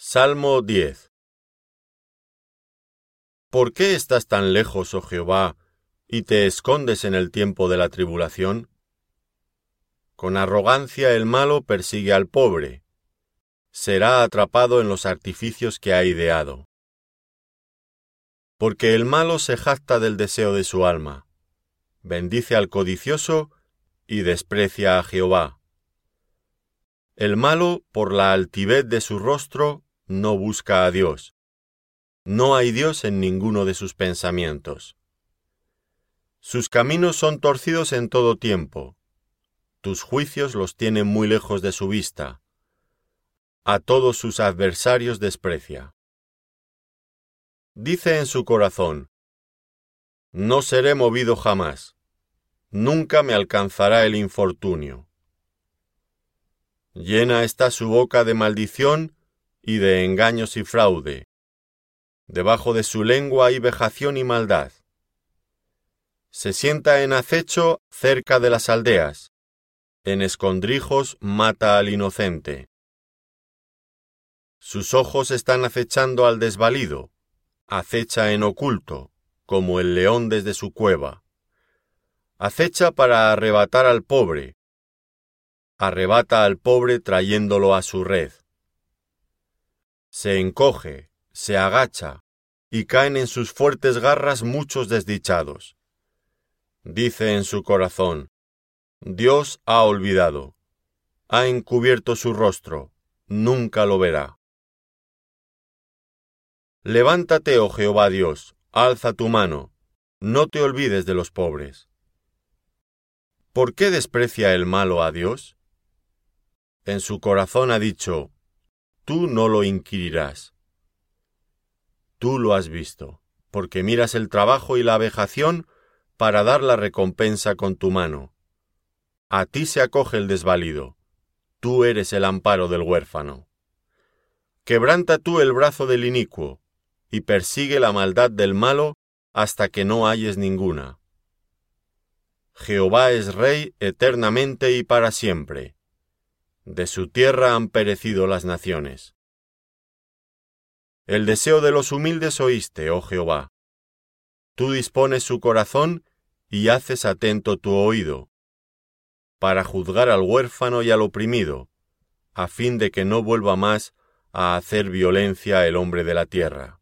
Salmo 10 ¿Por qué estás tan lejos, oh Jehová, y te escondes en el tiempo de la tribulación? Con arrogancia el malo persigue al pobre. Será atrapado en los artificios que ha ideado. Porque el malo se jacta del deseo de su alma, bendice al codicioso y desprecia a Jehová. El malo, por la altivez de su rostro, no busca a Dios. No hay Dios en ninguno de sus pensamientos. Sus caminos son torcidos en todo tiempo. Tus juicios los tienen muy lejos de su vista. A todos sus adversarios desprecia. Dice en su corazón, No seré movido jamás. Nunca me alcanzará el infortunio. Llena está su boca de maldición y de engaños y fraude. Debajo de su lengua hay vejación y maldad. Se sienta en acecho cerca de las aldeas. En escondrijos mata al inocente. Sus ojos están acechando al desvalido. Acecha en oculto, como el león desde su cueva. Acecha para arrebatar al pobre. Arrebata al pobre trayéndolo a su red se encoge, se agacha, y caen en sus fuertes garras muchos desdichados. Dice en su corazón, Dios ha olvidado, ha encubierto su rostro, nunca lo verá. Levántate, oh Jehová Dios, alza tu mano, no te olvides de los pobres. ¿Por qué desprecia el malo a Dios? En su corazón ha dicho, tú no lo inquirirás. Tú lo has visto, porque miras el trabajo y la vejación para dar la recompensa con tu mano. A ti se acoge el desvalido, tú eres el amparo del huérfano. Quebranta tú el brazo del inicuo, y persigue la maldad del malo hasta que no halles ninguna. Jehová es Rey eternamente y para siempre de su tierra han perecido las naciones. El deseo de los humildes oíste, oh Jehová. Tú dispones su corazón y haces atento tu oído, para juzgar al huérfano y al oprimido, a fin de que no vuelva más a hacer violencia el hombre de la tierra.